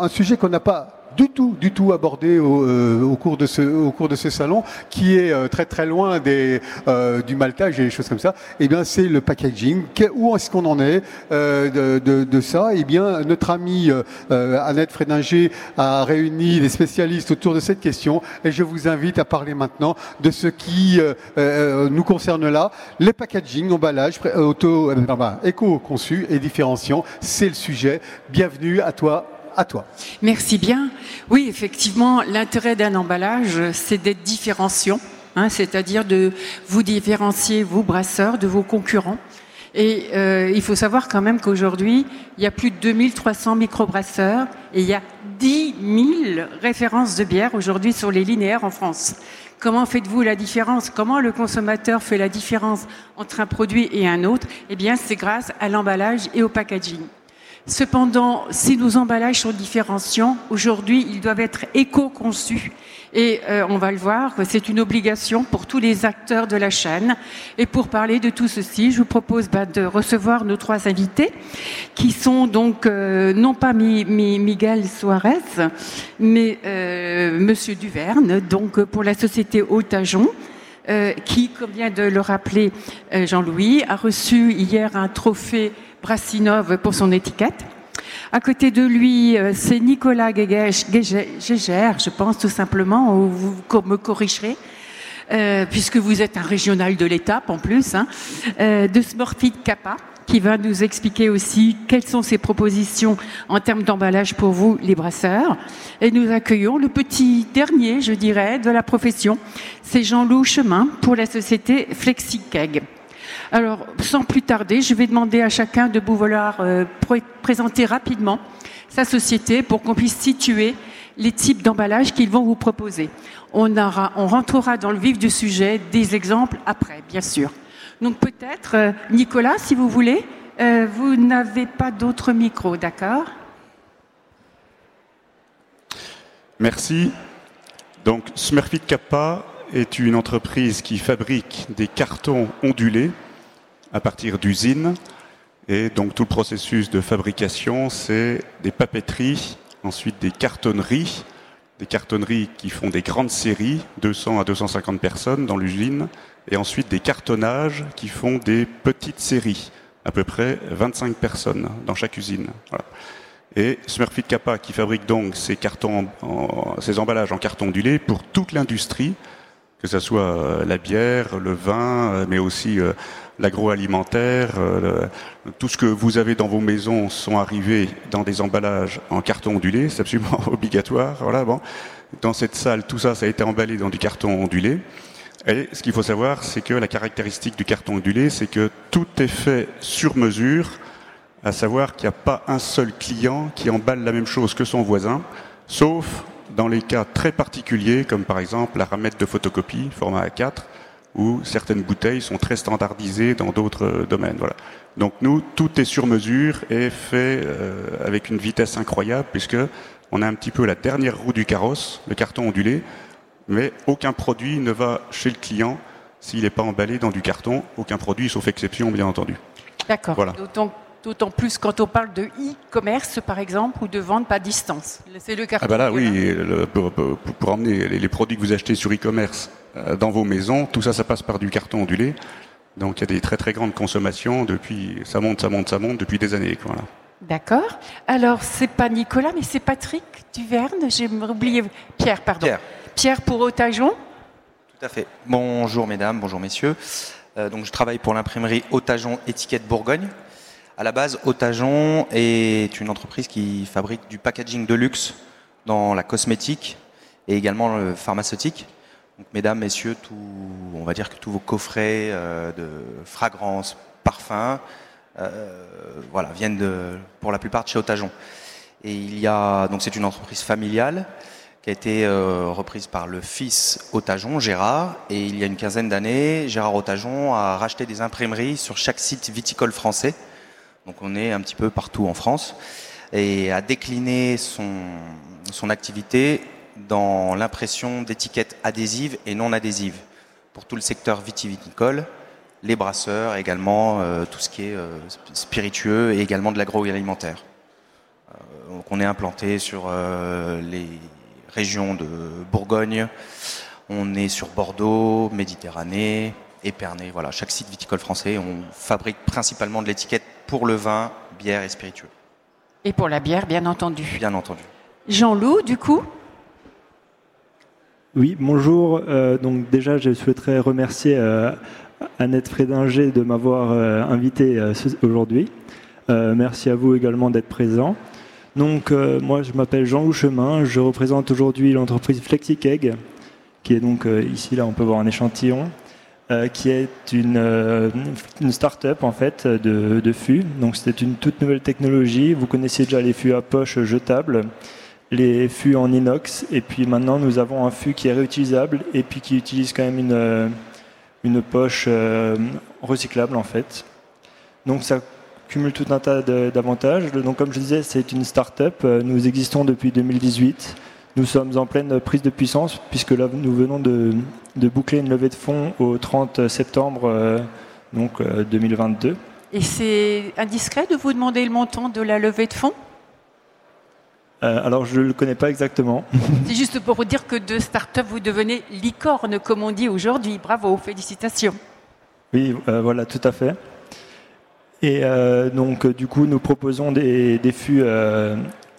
Un sujet qu'on n'a pas du tout, du tout abordé au, euh, au, cours de ce, au cours de ce salon, qui est euh, très très loin des, euh, du maltage et des choses comme ça. Eh bien, c'est le packaging. où est-ce qu'on en est de, de, de, ça? Eh bien, notre amie Annette Frédinger a réuni les spécialistes autour de cette question, et je vous invite à parler maintenant de ce qui nous concerne là, les packaging, emballage, auto, éco-conçu et différenciant. C'est le sujet. Bienvenue à toi, à toi. Merci bien. Oui, effectivement, l'intérêt d'un emballage, c'est d'être différenciant, hein, c'est-à-dire de vous différencier, vous brasseurs, de vos concurrents. Et euh, il faut savoir quand même qu'aujourd'hui, il y a plus de 2300 microbrasseurs et il y a 10 000 références de bière aujourd'hui sur les linéaires en France. Comment faites-vous la différence? Comment le consommateur fait la différence entre un produit et un autre? Eh bien, c'est grâce à l'emballage et au packaging. Cependant, si nos emballages sont différenciants, aujourd'hui, ils doivent être éco-conçus. Et euh, on va le voir, c'est une obligation pour tous les acteurs de la chaîne. Et pour parler de tout ceci, je vous propose bah, de recevoir nos trois invités, qui sont donc euh, non pas Miguel Suarez, mais euh, Monsieur Duverne, donc pour la société Hautajon. qui, comme vient de le rappeler Jean-Louis, a reçu hier un trophée Brassinov pour son étiquette. À côté de lui, euh, c'est Nicolas Gégère, je pense tout simplement, ou vous me corrigerez, euh, puisque vous êtes un régional de l'étape en plus, hein, euh, de Smurfit Kappa, qui va nous expliquer aussi quelles sont ses propositions en termes d'emballage pour vous, les brasseurs. Et nous accueillons le petit dernier, je dirais, de la profession, c'est Jean-Loup Chemin pour la société FlexiKeg. Alors, sans plus tarder, je vais demander à chacun de vouloir euh, présenter rapidement sa société pour qu'on puisse situer les types d'emballage qu'ils vont vous proposer. On, on rentrera dans le vif du sujet des exemples après, bien sûr. Donc peut-être, euh, Nicolas, si vous voulez, euh, vous n'avez pas d'autres micros, d'accord? Merci. Donc Smurfit Kappa est une entreprise qui fabrique des cartons ondulés à partir d'usines. Et donc tout le processus de fabrication, c'est des papeteries, ensuite des cartonneries, des cartonneries qui font des grandes séries, 200 à 250 personnes dans l'usine, et ensuite des cartonnages qui font des petites séries, à peu près 25 personnes dans chaque usine. Et Smurfit Kappa qui fabrique donc ces, cartons, ces emballages en carton ondulé pour toute l'industrie, que ce soit euh, la bière, le vin, euh, mais aussi euh, l'agroalimentaire, tout ce que vous avez dans vos maisons sont arrivés dans des emballages en carton ondulé, c'est absolument obligatoire. Voilà, bon. Dans cette salle, tout ça, ça a été emballé dans du carton ondulé. Et ce qu'il faut savoir, c'est que la caractéristique du carton ondulé, c'est que tout est fait sur mesure, à savoir qu'il n'y a pas un seul client qui emballe la même chose que son voisin, sauf dans les cas très particuliers, comme par exemple la ramette de photocopie, format A4, où certaines bouteilles sont très standardisées dans d'autres euh, domaines. Voilà. Donc nous, tout est sur mesure et fait euh, avec une vitesse incroyable, puisque on a un petit peu la dernière roue du carrosse, le carton ondulé, mais aucun produit ne va chez le client s'il n'est pas emballé dans du carton. Aucun produit, sauf exception, bien entendu. D'accord. Voilà. D'autant plus quand on parle de e-commerce, par exemple, ou de vente à distance. C'est le carton. Ah bah là, oui, pour, emmener les, produits que vous achetez sur e-commerce euh, dans vos maisons, tout ça, ça passe par du carton ondulé. Donc il y a des très très grandes consommations depuis, ça monte, ça monte, ça monte depuis des années. Voilà. D'accord. Alors c'est pas Nicolas, mais c'est Patrick Duverne. J'ai oublié Pierre, pardon. Pierre. Pierre pour Otajon. Tout à fait. Bonjour mesdames, bonjour messieurs. Euh, donc je travaille pour l'imprimerie Otajon Étiquette Bourgogne. À la base, Otajon est une entreprise qui fabrique du packaging de luxe dans la cosmétique et également le pharmaceutique. Donc, mesdames, messieurs, tout, on va dire que tous vos coffrets euh, de fragrances, parfums, euh, voilà, viennent pour la plupart de chez Otajon. Et il y a, donc c'est une entreprise familiale qui a été euh, reprise par le fils Otajon, Gérard. Et il y a une quinzaine d'années, Gérard Otajon a racheté des imprimeries sur chaque site viticole français donc on est un petit peu partout en France, et a décliné son, son activité dans l'impression d'étiquettes adhésives et non adhésives pour tout le secteur vitivinicole, les brasseurs, également euh, tout ce qui est euh, spiritueux et également de l'agroalimentaire. Euh, on est implanté sur les régions de Bourgogne, on est sur Bordeaux, Méditerranée, Épernay, voilà, chaque site viticole français, on fabrique principalement de l'étiquette pour le vin, bière et spiritueux. Et pour la bière, bien entendu. Bien entendu. Jean-Loup, du coup Oui, bonjour. Euh, donc déjà, je souhaiterais remercier euh, Annette Frédinger de m'avoir euh, invité aujourd'hui. merci à vous également d'être présent. Donc moi, je m'appelle Jean-Loup Chemin. Je représente aujourd'hui l'entreprise FlexiKeg, qui est donc ici, là, on peut voir un échantillon. Euh, qui est une, euh, une start-up en fait de, de fûts. Donc c'est une toute nouvelle technologie. Vous connaissiez déjà les fûts à poche jetables, les fûts en inox, et puis maintenant nous avons un fût qui est réutilisable et puis qui utilise quand même une, euh, une poche recyclable en fait. Donc ça cumule tout un tas d'avantages. Donc comme je disais, c'est une start-up. Nous existons depuis 2018. Nous sommes en pleine prise de puissance puisque là nous venons de, boucler une levée de fonds au 30 septembre euh, donc, 2022. Euh, Et c'est indiscret de vous demander le montant de la levée de fonds? Euh, alors, je ne le connais pas exactement. C'est juste pour vous dire que de start-up, vous devenez licorne, comme on dit aujourd'hui. Bravo, félicitations. Oui, voilà, tout à fait. Et donc, du coup, nous proposons des, des fûts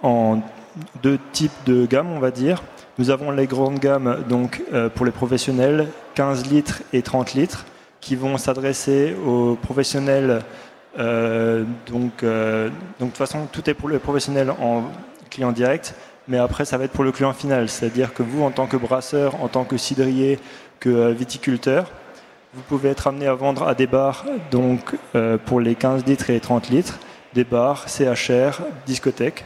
en deux types de gammes, on va dire. Nous avons les grandes gammes donc, euh, pour les professionnels, 15 litres et 30 litres, qui vont s'adresser aux professionnels. Euh, donc, euh, donc, de toute façon, tout est pour les professionnels en client direct, mais après, ça va être pour le client final. C'est-à-dire que vous, en tant que brasseur, en tant que cidrier, que viticulteur, vous pouvez être amené à vendre à des bars donc, pour les 15 litres et les 30 litres, des bars, CHR, discothèques.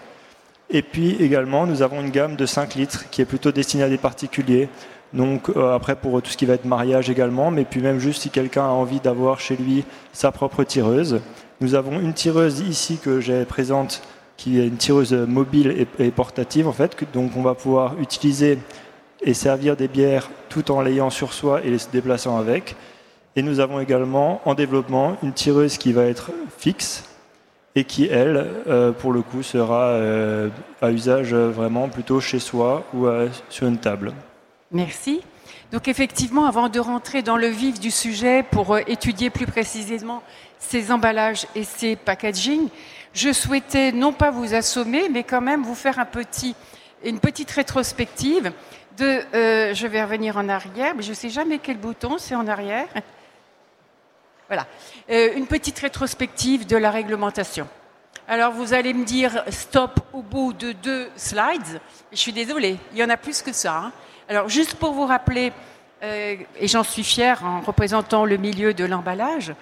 Et puis également, nous avons une gamme de 5 litres qui est plutôt destinée à des particuliers. Donc euh, après pour tout ce qui va être mariage également, mais puis même juste si quelqu'un a envie d'avoir chez lui sa propre tireuse. Nous avons une tireuse ici que j'ai présente qui est une tireuse mobile et, portative en fait, donc on va pouvoir utiliser et servir des bières tout en l'ayant sur soi et les se déplaçant avec. Et nous avons également en développement une tireuse qui va être fixe, et qui, elle, euh, pour le coup, sera euh, à usage vraiment plutôt chez soi ou euh, sur une table. Merci. Donc effectivement, avant de rentrer dans le vif du sujet pour étudier plus précisément ces emballages et ces packaging, je souhaitais non pas vous assommer, mais quand même vous faire une petite rétrospective de... je vais revenir en arrière, mais je ne sais jamais quel bouton, c'est en arrière. Voilà. Euh, une petite rétrospective de la réglementation. Alors vous allez me dire stop au bout de deux slides. Je suis désolée, il y en a plus que ça. Hein. Alors juste pour vous rappeler, euh, et j'en suis fière en représentant le milieu de l'emballage,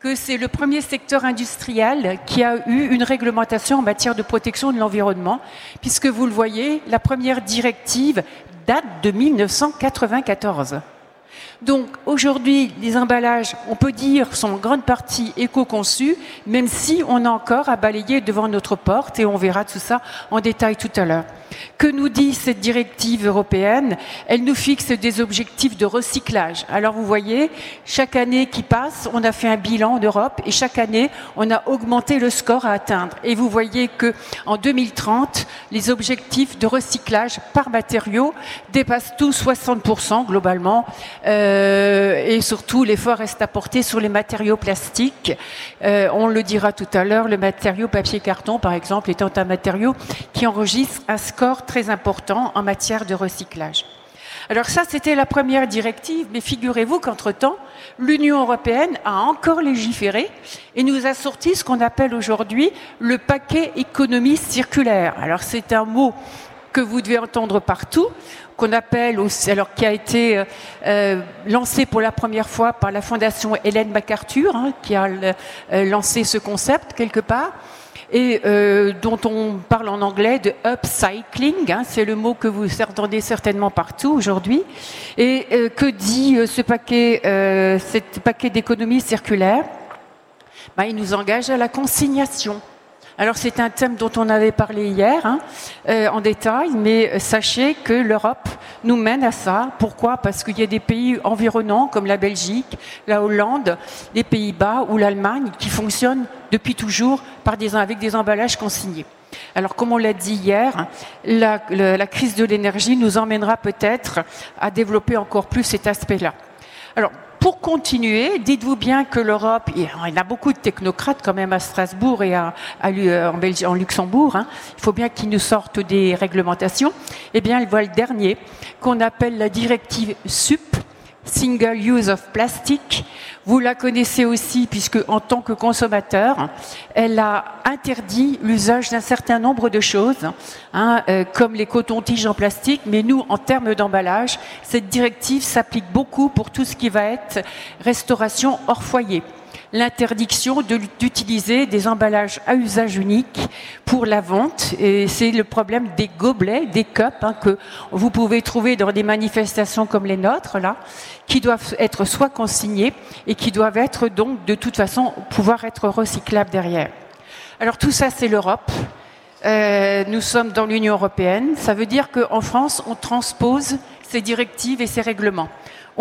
que c'est le premier secteur industriel qui a eu une réglementation en matière de protection de l'environnement, puisque vous le voyez, la première directive date de 1994. Donc aujourd'hui, les emballages, on peut dire, sont en grande partie éco-conçus, même si on a encore à balayer devant notre porte, et on verra tout ça en détail tout à l'heure. Que nous dit cette directive européenne? Elle nous fixe des objectifs de recyclage. Alors vous voyez, chaque année qui passe, on a fait un bilan d'Europe et chaque année, on a augmenté le score à atteindre. Et vous voyez que en 2030, les objectifs de recyclage par matériaux dépassent tous 60% globalement. Euh, et surtout, l'effort reste à porter sur les matériaux plastiques. Euh, on le dira tout à l'heure, le matériau papier-carton, par exemple, étant un matériau qui enregistre un score très important en matière de recyclage. Alors ça, c'était la première directive, mais figurez-vous qu'entre-temps, l'Union européenne a encore légiféré et nous a sorti ce qu'on appelle aujourd'hui le paquet économie circulaire. Alors c'est un mot que vous devez entendre partout, qu'on appelle, alors qui a été euh, euh, lancé pour la première fois par la fondation Hélène MacArthur, hein, qui a euh, lancé ce concept quelque part et euh, dont on parle en anglais de upcycling. Hein, c'est le mot que vous entendez certainement partout aujourd'hui. Et euh, que dit euh, ce paquet, euh, cet paquet d'économie circulaire? Ben, Il nous engage à la consignation. Alors c'est un thème dont on avait parlé hier hein, euh, en détail, mais sachez que l'Europe nous mène à ça. Pourquoi? Parce qu'il y a des pays environnants comme la Belgique, la Hollande, les Pays-Bas ou l'Allemagne qui fonctionnent depuis toujours avec des emballages consignés. Alors, comme on l'a dit hier, la, la crise de l'énergie nous emmènera peut-être à développer encore plus cet aspect-là. Alors, pour continuer, dites-vous bien que l'Europe, il y a beaucoup de technocrates quand même à Strasbourg et à, en, Belgique, en Luxembourg. Hein. Il faut bien qu'ils nous sortent des réglementations. Eh bien, elle voit le dernier, qu'on appelle la directive SUP, Single Use of Plastic. Vous la connaissez aussi puisque en tant que consommateur, elle a interdit l'usage d'un certain nombre de choses, hein, euh, comme les cotons-tiges en plastique. Mais nous, en termes d'emballage, cette directive s'applique beaucoup pour tout ce qui va être restauration hors foyer l'interdiction d'utiliser des emballages à usage unique pour la vente. Et c'est le problème des gobelets, des cups hein, que vous pouvez trouver dans des manifestations comme les nôtres, qui doivent être soit consignés et qui doivent être donc de toute façon pouvoir être recyclables derrière. Alors tout ça, c'est l'Europe. Euh, nous sommes dans l'Union européenne. Ça veut dire qu'en France, on transpose ces directives et ces règlements.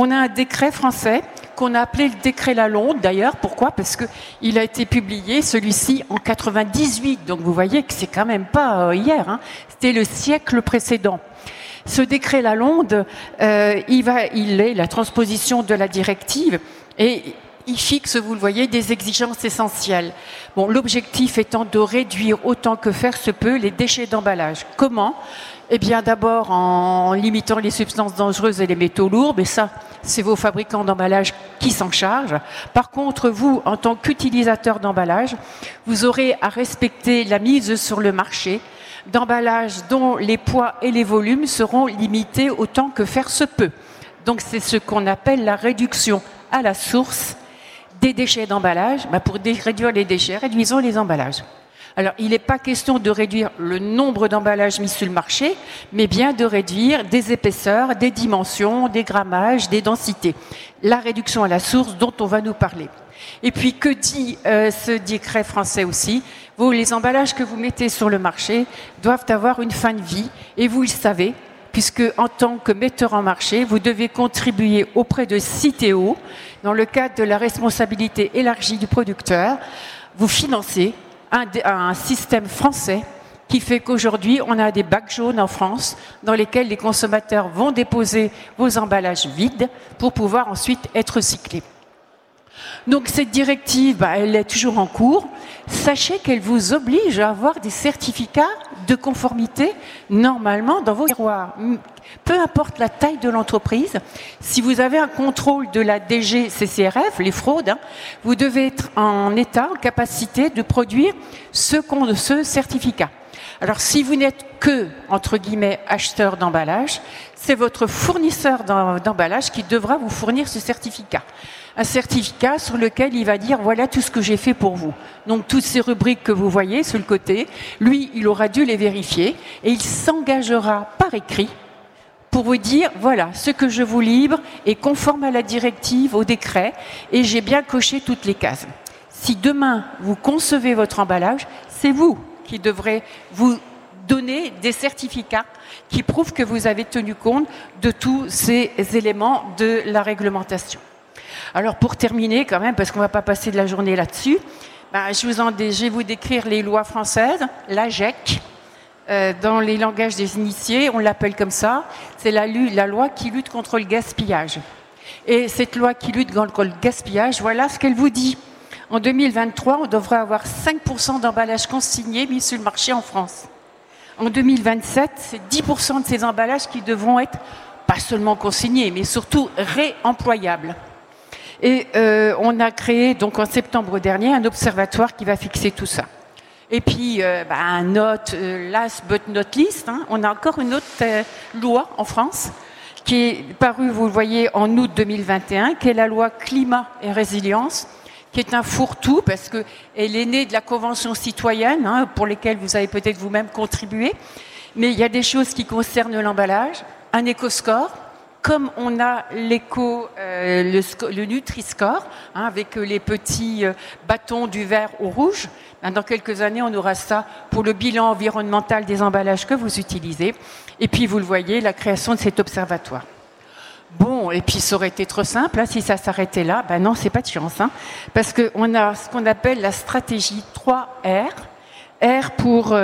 On a un décret français qu'on a appelé le décret Lalonde d'ailleurs. Pourquoi? Parce qu'il a été publié, celui-ci, en 98. Donc vous voyez que c'est quand même pas euh, hier. Hein. C'était le siècle précédent. Ce décret Lalonde, euh, il, il est la transposition de la directive et il fixe, vous le voyez, des exigences essentielles. Bon, l'objectif étant de réduire autant que faire se peut les déchets d'emballage. Comment? Eh bien, d'abord en limitant les substances dangereuses et les métaux lourds, mais ça, c'est vos fabricants d'emballage qui s'en chargent. Par contre, vous, en tant qu'utilisateur d'emballage, vous aurez à respecter la mise sur le marché d'emballage dont les poids et les volumes seront limités autant que faire se peut. Donc, c'est ce qu'on appelle la réduction à la source des déchets d'emballage. Bah, pour réduire les déchets, réduisons les emballages. Alors, il n'est pas question de réduire le nombre d'emballages mis sur le marché, mais bien de réduire des épaisseurs, des dimensions, des grammages, des densités. La réduction à la source dont on va nous parler. Et puis, que dit euh, ce décret français aussi? Les emballages que vous mettez sur le marché doivent avoir une fin de vie, et vous le savez, puisque en tant que metteur en marché, vous devez contribuer auprès de Citeo, dans le cadre de la responsabilité élargie du producteur, vous financez un, système français qui fait qu'aujourd'hui, on a des bacs jaunes en France dans lesquels les consommateurs vont déposer vos emballages vides pour pouvoir ensuite être recyclés. Donc cette directive, bah, elle est toujours en cours. Sachez qu'elle vous oblige à avoir des certificats de conformité normalement dans vos tiroirs. Peu importe la taille de l'entreprise, si vous avez un contrôle de la DGCCRF, les fraudes, hein, vous devez être en état, en capacité de produire ce, ce certificat. Alors si vous n'êtes que, entre guillemets, acheteur d'emballage, c'est votre fournisseur d'emballage qui devra vous fournir ce certificat un certificat sur lequel il va dire voilà tout ce que j'ai fait pour vous. Donc toutes ces rubriques que vous voyez sur le côté, lui, il aura dû les vérifier et il s'engagera par écrit pour vous dire voilà ce que je vous libre est conforme à la directive, au décret et j'ai bien coché toutes les cases. Si demain vous concevez votre emballage, c'est vous qui devrez vous donner des certificats qui prouvent que vous avez tenu compte de tous ces éléments de la réglementation. Alors pour terminer quand même, parce qu'on ne va pas passer de la journée là-dessus, ben, je, vous en, vais vous décrire les lois françaises, la GEC. Euh, dans les langages des initiés, on l'appelle comme ça, c'est la, la loi qui lutte contre le gaspillage. Et cette loi qui lutte contre le gaspillage, voilà ce qu'elle vous dit. En 2023, on devrait avoir 5% d'emballages consignés mis sur le marché en France. En 2027, c'est 10% de ces emballages qui devront être pas seulement consignés, mais surtout réemployables. Et euh, on a créé donc en septembre dernier un observatoire qui va fixer tout ça. Et puis, euh, bah, euh, last but not least, hein, on a encore une autre euh, loi en France qui est parue, vous le voyez, en août 2021, qui est la loi climat et résilience, qui est un fourre-tout parce qu'elle est née de la Convention citoyenne, hein, pour lesquelles vous avez peut-être vous-même contribué. Mais il y a des choses qui concernent l'emballage, un éco-score, comme on a l'éco, euh, le, Nutri-Score, hein, avec euh, les petits euh, bâtons du vert au rouge, ben, dans quelques années, on aura ça pour le bilan environnemental des emballages que vous utilisez. Et puis, vous le voyez, la création de cet observatoire. Bon, et puis ça aurait été trop simple, hein, si ça s'arrêtait là. Ben non, c'est pas de chance, hein, parce qu'on a ce qu'on appelle la stratégie 3R, R pour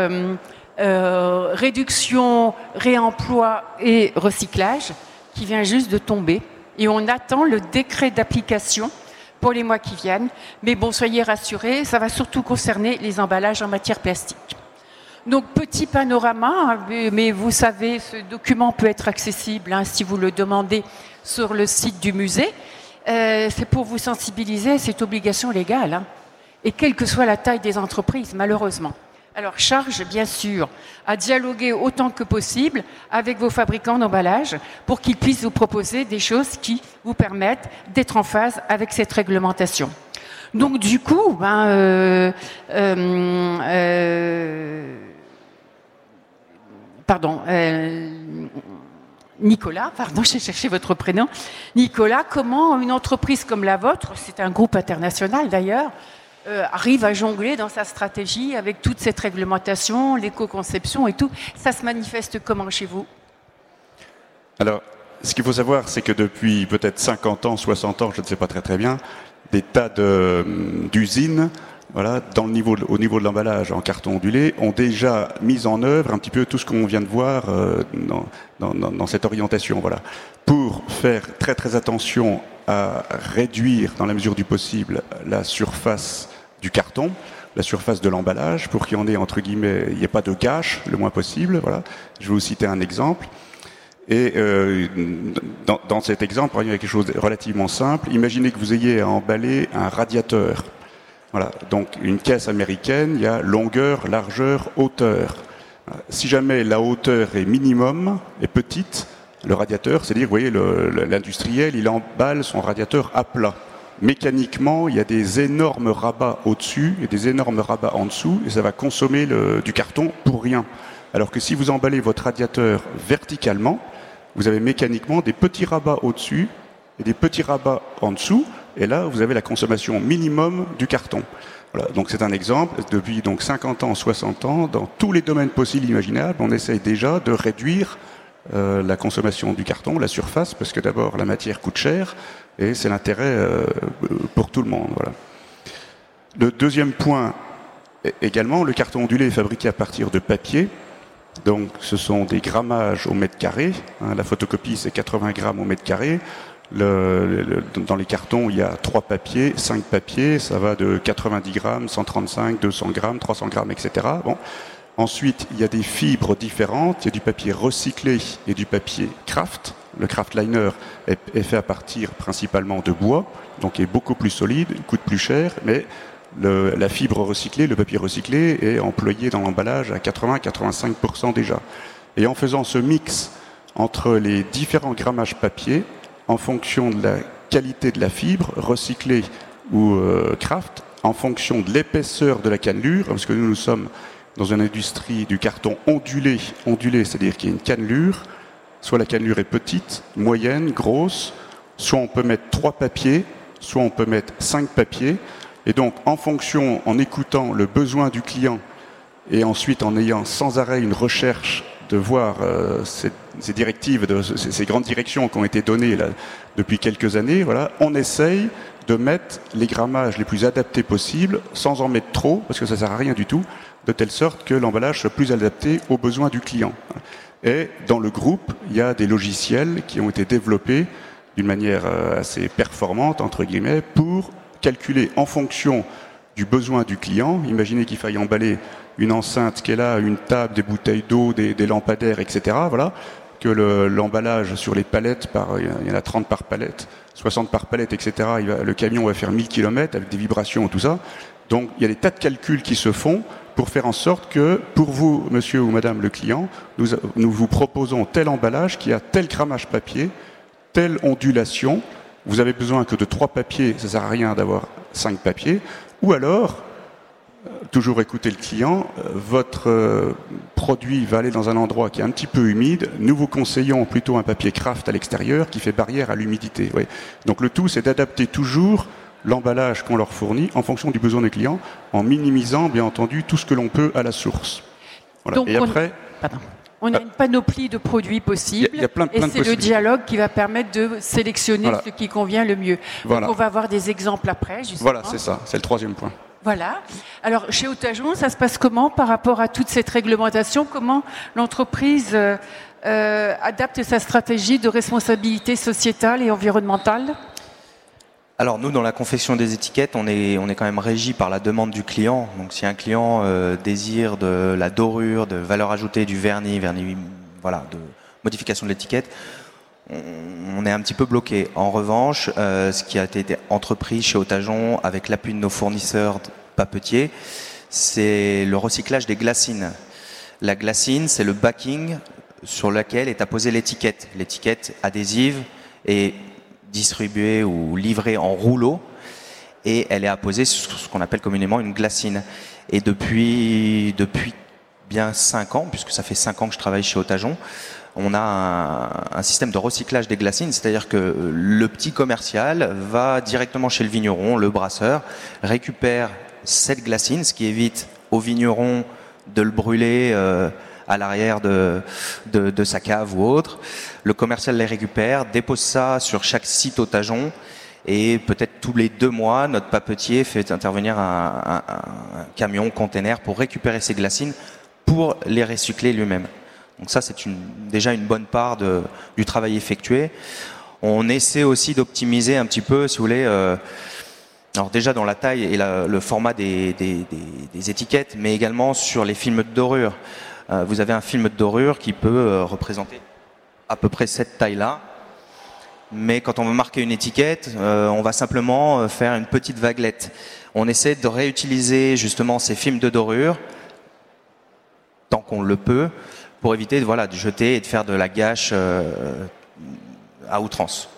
réduction, réemploi et recyclage, qui vient juste de tomber. Et on attend le décret d'application pour les mois qui viennent. Mais bon, soyez rassurés, ça va surtout concerner les emballages en matière plastique. Donc petit panorama, mais vous savez, ce document peut être accessible hein, si vous le demandez sur le site du musée. Euh, c'est pour vous sensibiliser à cette obligation légale, hein. et quelle que soit la taille des entreprises, malheureusement. Alors charge, bien sûr, à dialoguer autant que possible avec vos fabricants d'emballage pour qu'ils puissent vous proposer des choses qui vous permettent d'être en phase avec cette réglementation. Donc du coup, ben, euh, euh, pardon, euh, Nicolas, pardon, j'ai cherché votre prénom. Nicolas, comment une entreprise comme la vôtre, c'est un groupe international d'ailleurs, euh, arrive à jongler dans sa stratégie avec toute cette réglementation, l'éco-conception et tout Ça se manifeste comment chez vous? Alors, ce qu'il faut savoir, c'est que depuis peut-être 50 ans, 60 ans, je ne sais pas très très bien, des tas d'usines voilà, au niveau de l'emballage en carton ondulé, ont déjà mis en œuvre un petit peu tout ce qu'on vient de voir euh, dans, dans, dans, cette orientation. Voilà. Pour faire très très attention à réduire, dans la mesure du possible, la surface du carton, la surface de l'emballage, pour qu'il y en ait, entre guillemets, il n'y ait pas de gâche le moins possible. Voilà. Je vais vous citer un exemple. Et euh, dans, cet exemple, il y a quelque chose de relativement simple. Imaginez que vous ayez à emballer un radiateur. Voilà, donc une caisse américaine, il y a longueur, largeur, hauteur. Si jamais la hauteur est minimum, est petite, le radiateur, c'est-à-dire, vous voyez, l'industriel, il emballe son radiateur à plat. Mécaniquement, il y a des énormes rabats au-dessus et des énormes rabats en dessous, et ça va consommer du carton pour rien. Alors que si vous emballez votre radiateur verticalement, vous avez mécaniquement des petits rabats au-dessus et des petits rabats en dessous, et là, vous avez la consommation minimum du carton. Voilà, donc c'est un exemple. Depuis donc 50 ans, 60 ans, dans tous les domaines possibles imaginables, on essaye déjà de réduire euh, la consommation du carton, la surface, parce que d'abord la matière coûte cher et c'est l'intérêt euh, pour tout le monde. Voilà. Le deuxième point également, le carton ondulé est fabriqué à partir de papier. Donc ce sont des grammages au mètre carré. Hein, la photocopie c'est 80 grammes au mètre carré. Dans les cartons, il y a trois papiers, cinq papiers, ça va de 90 grammes, 135, 200 grammes, 300 grammes, etc. Bon. Ensuite, il y a des fibres différentes. Il y a du papier recyclé et du papier craft. Le craft liner est, est fait à partir principalement de bois, donc est beaucoup plus solide, coûte plus cher, mais le, la fibre recyclée, le papier recyclé est employé dans l'emballage à 80-85% déjà. Et en faisant ce mix entre les différents grammages papier, en fonction de la qualité de la fibre, recyclée ou euh, craft, en fonction de l'épaisseur de la cannelure, parce que nous, nous sommes dans une industrie du carton ondulé, ondulé, c'est-à-dire qu'il y a une cannelure, soit la cannelure est petite, moyenne, grosse, soit on peut mettre trois papiers, soit on peut mettre cinq papiers, et donc en fonction, en écoutant le besoin du client, et ensuite en ayant sans arrêt une recherche de voir euh, ces, directives, ces, ces, grandes directions qui ont été données là, depuis quelques années, voilà, on essaye de mettre les grammages les plus adaptés possibles, sans en mettre trop, parce que ça sert à rien du tout, de telle sorte que l'emballage soit plus adapté aux besoins du client. Et dans le groupe, il y a des logiciels qui ont été développés d'une manière euh, assez performante, entre guillemets, pour calculer en fonction du besoin du client. Imaginez qu'il faille emballer une enceinte qui est là, une table, des bouteilles d'eau, des, lampadaires, etc. Voilà, que l'emballage le, sur les palettes, il y en a 30 par palette, 60 par palette, etc. Le camion va faire 1000 km avec des vibrations, tout ça. Donc il y a des tas de calculs qui se font pour faire en sorte que pour vous, monsieur ou madame le client, nous, vous proposons tel emballage qui a tel grammage papier, telle ondulation. Vous avez besoin que de trois papiers, ça sert à rien d'avoir cinq papiers. Ou alors, toujours écouter le client, votre euh, produit va aller dans un endroit qui est un petit peu humide, nous vous conseillons plutôt un papier craft à l'extérieur qui fait barrière à l'humidité. Donc le tout, c'est d'adapter toujours l'emballage qu'on leur fournit en fonction du besoin des clients, en minimisant bien entendu tout ce que l'on peut à la source. Voilà. Donc, Et après... On... On a une panoplie de produits possibles y a, y a plein, plein et c'est le dialogue qui va permettre de sélectionner voilà. ce qui convient le mieux. Voilà. Donc on va avoir des exemples après. Justement. Voilà, c'est ça, c'est le troisième point. Voilà. Alors, chez Otajon, ça se passe comment par rapport à toute cette réglementation? Comment l'entreprise euh, euh, adapte sa stratégie de responsabilité sociétale et environnementale? Alors nous, dans la confection des étiquettes, on est, on est quand même régi par la demande du client. Donc si un client euh, désire de la dorure, de valeur ajoutée, du vernis, vernis, voilà, de modification de l'étiquette, on, est un petit peu bloqué. En revanche, euh, ce qui a été entrepris chez Otajon avec l'appui de nos fournisseurs papetiers, c'est le recyclage des glacines. La glacine, c'est le backing sur lequel est apposée l'étiquette. L'étiquette adhésive et distribuée ou livrée en rouleau et elle est apposée sur ce qu'on appelle communément une glacine. Et depuis, depuis bien 5 ans, puisque ça fait 5 ans que je travaille chez Otajon, on a un, système de recyclage des glacines, c'est-à-dire que le petit commercial va directement chez le vigneron, le brasseur, récupère cette glacine, ce qui évite au vigneron de le brûler euh, à l'arrière de, sa cave ou autre. Le commercial les récupère, dépose ça sur chaque site au tajon et peut-être tous les deux mois, notre papetier fait intervenir un, un, un camion container pour récupérer ces glacines pour les recycler lui-même. Donc ça, c'est déjà une bonne part du travail effectué. On essaie aussi d'optimiser un petit peu, si vous voulez, euh, alors déjà dans la taille et le format des, des, étiquettes, mais également sur les films de dorure. Euh, vous avez un film de dorure qui peut euh, représenter à peu près cette taille-là. Mais quand on veut marquer une étiquette, euh, on va simplement faire une petite vaguelette. On essaie de réutiliser justement ces films de dorure tant qu'on le peut pour éviter voilà, de jeter et de faire de la gâche à outrance.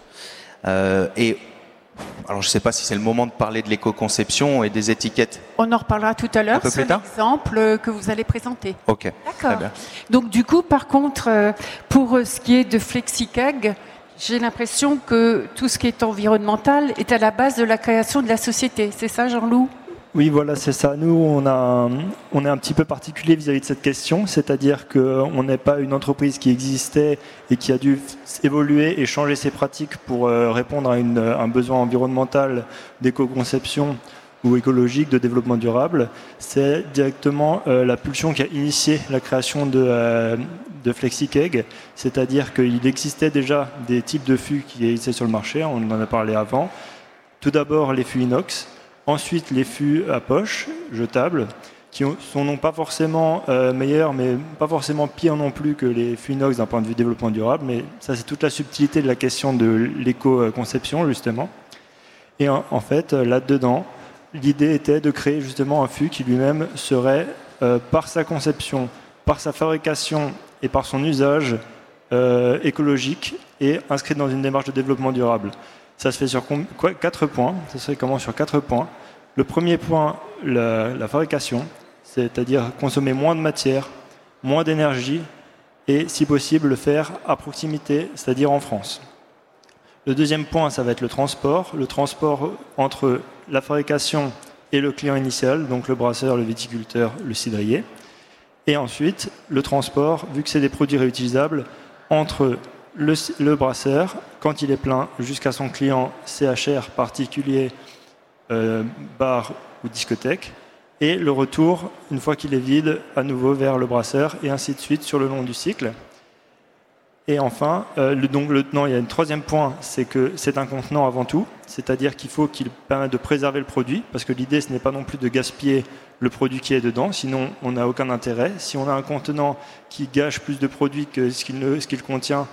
Alors je ne sais pas si c'est le moment de parler de l'éco-conception et des étiquettes. On en reparlera tout à l'heure. C'est l'exemple que vous allez présenter. Ok. D'accord. Donc du coup, par contre, euh, pour ce qui est de FlexiCag, j'ai l'impression que tout ce qui est environnemental est à la base de la création de la société. C'est ça, Jean-Loup? Oui, voilà, c'est ça. Nous, on, a, on est un petit peu particulier vis-à-vis -vis de cette question, c'est-à-dire qu'on n'est pas une entreprise qui existait et qui a dû évoluer et changer ses pratiques pour euh, répondre à une, un besoin environnemental d'éco-conception ou écologique de développement durable. C'est directement euh, la pulsion qui a initié la création de, euh, de FlexiKeg, c'est-à-dire qu'il existait déjà des types de fûts qui existaient sur le marché, on en a parlé avant. Tout d'abord les fûts inox, Ensuite, les fûts à poche, jetables, qui sont non pas forcément euh, meilleurs, mais pas forcément pires non plus que les fûts inox d'un point de vue développement durable. Mais ça, c'est toute la subtilité de la question de l'éco-conception, justement. Et en, fait, là-dedans, l'idée était de créer justement un fût qui lui-même serait, euh, par sa conception, par sa fabrication et par son usage euh, écologique, et inscrit dans une démarche de développement durable. Ça se fait sur quoi, quatre points. Ça se fait comment sur points? Le premier point, la, la fabrication, c'est-à-dire consommer moins de matière, moins d'énergie et, si possible, le faire à proximité, c'est-à-dire en France. Le deuxième point, ça va être le transport. Le transport entre la fabrication et le client initial, donc le brasseur, le viticulteur, le cidrier. Et ensuite, le transport, vu que c'est des produits réutilisables, entre le, brasseur, quand il est plein, jusqu'à son client CHR particulier, euh, bar ou discothèque, et le retour, une fois qu'il est vide, à nouveau vers le brasseur, et ainsi de suite sur le long du cycle. Et enfin, euh, le, donc le, il y a un troisième point, c'est que c'est un contenant avant tout, c'est-à-dire qu'il faut qu'il permette de préserver le produit, parce que l'idée, ce n'est pas non plus de gaspiller le produit qui est dedans, sinon on n'a aucun intérêt. Si on a un contenant qui gâche plus de produits que ce qu'il qu contient,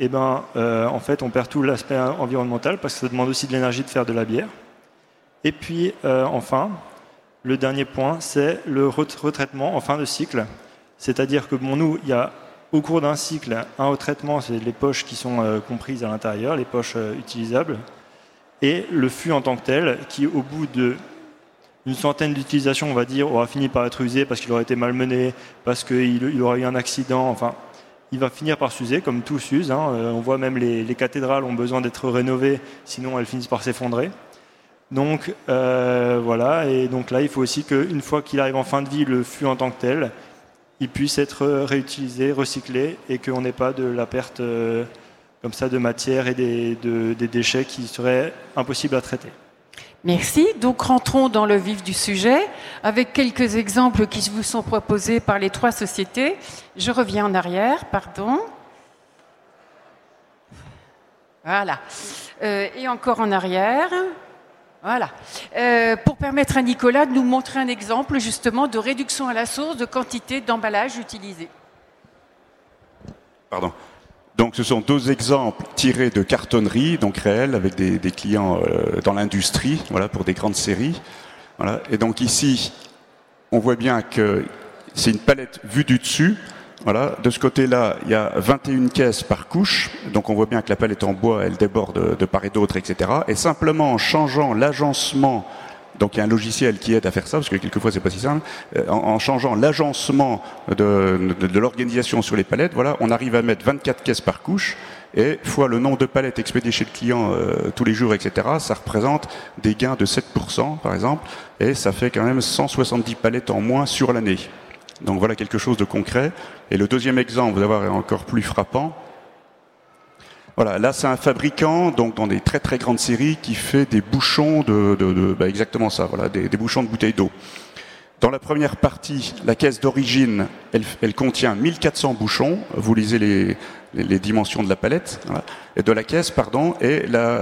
eh ben, euh, en fait, on perd tout l'aspect environnemental parce que ça demande aussi de l'énergie de faire de la bière. Et puis, euh, enfin, le dernier point, c'est le retraitement en fin de cycle. C'est-à-dire que, bon, nous, il y a au cours d'un cycle un retraitement, c'est les poches qui sont euh, comprises à l'intérieur, les poches utilisables, et le fût en tant que tel, qui, au bout de une centaine d'utilisations, on va dire, aura fini par être usé parce qu'il aurait été malmené, parce qu'il il aurait eu un accident, enfin, il va finir par s'user, comme tout s'use. Hein. Euh, on voit même les, les, cathédrales ont besoin d'être rénovées, sinon elles finissent par s'effondrer. Donc euh, voilà, et donc là, il faut aussi qu'une fois qu'il arrive en fin de vie, le fût en tant que tel, il puisse être réutilisé, recyclé, et qu'on n'ait pas de la perte euh, comme ça de matière et des, de, des déchets qui seraient impossibles à traiter. Merci. Donc rentrons dans le vif du sujet avec quelques exemples qui vous sont proposés par les trois sociétés. Je reviens en arrière, pardon. Voilà. Euh, et encore en arrière. Voilà. Euh, pour permettre à Nicolas de nous montrer un exemple justement de réduction à la source de quantité d'emballage utilisé. Pardon. Donc ce sont deux exemples tirés de cartonnerie, donc réels, avec des, clients euh, dans l'industrie, voilà, pour des grandes séries. Voilà. Et donc ici, on voit bien que c'est une palette vue du dessus. Voilà. De ce côté-là, il y a 21 caisses par couche. Donc on voit bien que la palette en bois, elle déborde de part et d'autre, etc. Et simplement en changeant l'agencement donc il y a un logiciel qui aide à faire ça, parce que quelquefois c'est pas si simple. Euh, en, changeant l'agencement de, l'organisation sur les palettes, voilà, on arrive à mettre 24 caisses par couche, et fois le nombre de palettes expédiées chez le client euh, tous les jours, etc., ça représente des gains de 7% par exemple, et ça fait quand même 170 palettes en moins sur l'année. Donc voilà quelque chose de concret. Et le deuxième exemple, vous allez voir, est encore plus frappant. Voilà, là c'est un fabricant, donc dans des très très grandes séries, qui fait des bouchons de, de, bah, exactement ça, voilà, des, bouchons de bouteilles d'eau. Dans la première partie, la caisse d'origine, elle, contient 1400 bouchons. Vous lisez les, les, dimensions de la palette, et de la caisse, pardon, et là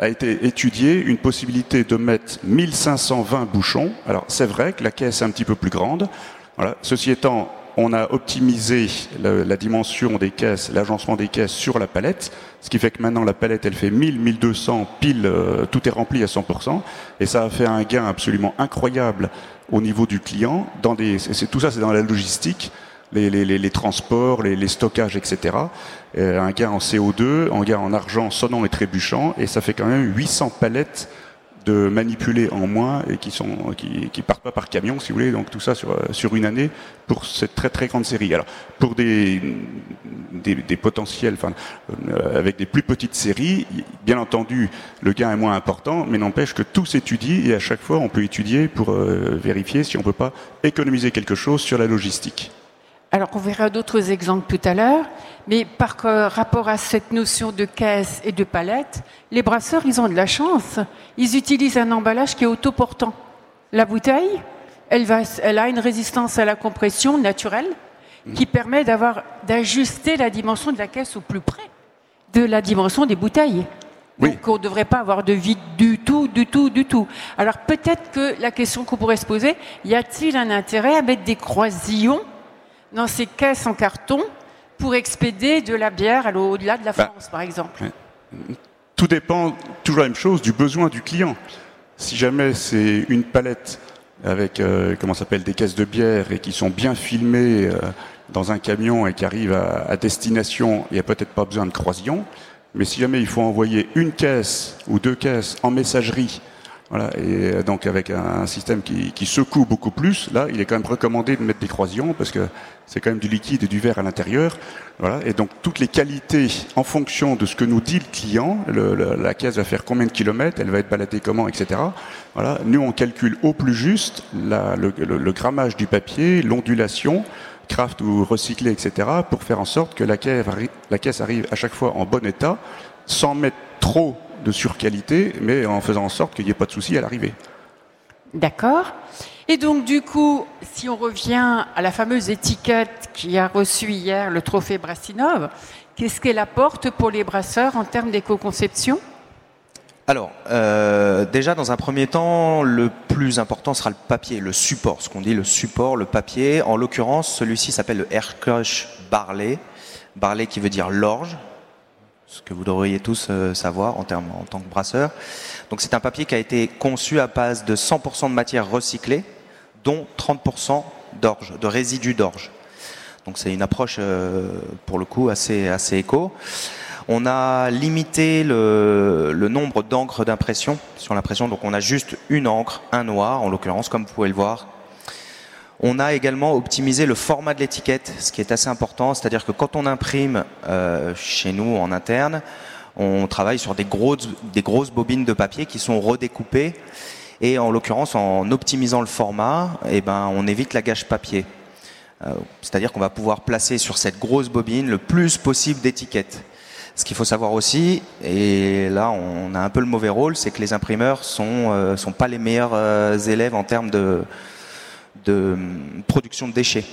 a été étudiée une possibilité de mettre 1520 bouchons. Alors c'est vrai que la caisse est un petit peu plus grande. Voilà. Ceci étant, on a optimisé la, dimension des caisses, l'agencement des caisses sur la palette, ce qui fait que maintenant la palette elle fait 1000, 1200 piles, euh, tout est rempli à 100%, et ça a fait un gain absolument incroyable au niveau du client. Dans des, tout ça c'est dans la logistique, les, transports, les, stockages, etc. un gain en CO2, un gain en argent sonnant et trébuchant, et ça fait quand même 800 palettes de manipuler en moins et qui sont qui, qui, partent pas par camion, si vous voulez. Donc tout ça sur sur une année pour cette très très grande série. Alors pour des des, potentiels, euh, avec des plus petites séries, bien entendu le gain est moins important, mais n'empêche que tout s'étudie et à chaque fois on peut étudier pour euh, vérifier si on peut pas économiser quelque chose sur la logistique. Alors on verra d'autres exemples tout à l'heure, mais par rapport à cette notion de caisse et de palette, les brasseurs, ils ont de la chance. Ils utilisent un emballage qui est autoportant. La bouteille, elle, va, elle a une résistance à la compression naturelle qui permet d'avoir d'ajuster la dimension de la caisse au plus près de la dimension des bouteilles. Donc on ne devrait pas avoir de vide du tout, du tout, du tout. Alors peut-être que la question qu'on pourrait se poser, y a-t-il un intérêt à mettre des croisillons dans ces caisses en carton pour expédier de la bière au-delà de la bah, France, par exemple Tout dépend, toujours la même chose, du besoin du client. Si jamais c'est une palette avec, euh, comment s'appelle, des caisses de bière et qui sont bien filmées euh, dans un camion et qui arrivent à, destination, il n'y a peut-être pas besoin de croisillon. Mais si jamais il faut envoyer une caisse ou deux caisses en messagerie voilà, et euh, donc avec un système qui, qui, secoue beaucoup plus, là, il est quand même recommandé de mettre des croisillons parce que c'est quand même du liquide et du verre à l'intérieur. Voilà, et donc toutes les qualités en fonction de ce que nous dit le client, le, la caisse va faire combien de kilomètres, elle va être baladée comment, etc. Voilà, nous on calcule au plus juste la, le, le, grammage du papier, l'ondulation, craft ou recyclé, etc. pour faire en sorte que la caisse arrive à chaque fois en bon état, sans mettre trop de surqualité, mais en faisant en sorte qu'il n'y ait pas de souci à l'arrivée. D'accord. Et donc, du coup, si on revient à la fameuse étiquette qui a reçu hier le trophée Brassinov, qu'est-ce qu'elle apporte pour les brasseurs en termes d'éco-conception? Alors, euh, déjà dans un premier temps, le plus important sera le papier, le support, ce qu'on dit le support, le papier. En l'occurrence, celui-ci s'appelle le Aircrush Barley, Barley qui veut dire l'orge, ce que vous devriez tous euh, savoir en, termes, en tant que brasseur. Donc c'est un papier qui a été conçu à base de 100% de matière recyclée, dont 30% d'orge, de résidus d'orge. Donc c'est une approche euh, pour le coup assez, assez éco. On a limité le, le nombre d'encres d'impression sur l'impression, donc on a juste une encre, un noir en l'occurrence, comme vous pouvez le voir, on a également optimisé le format de l'étiquette, ce qui est assez important, c'est-à-dire que quand on imprime euh, chez nous en interne, on travaille sur des grosses, bobines de papier qui sont redécoupées et en l'occurrence en optimisant le format, eh ben, on évite la gâche papier. Euh, c'est-à-dire qu'on va pouvoir placer sur cette grosse bobine le plus possible d'étiquettes. Ce qu'il faut savoir aussi, et là on a un peu le mauvais rôle, c'est que les imprimeurs sont euh, sont pas les meilleurs euh, élèves en termes de de hum, production de déchets.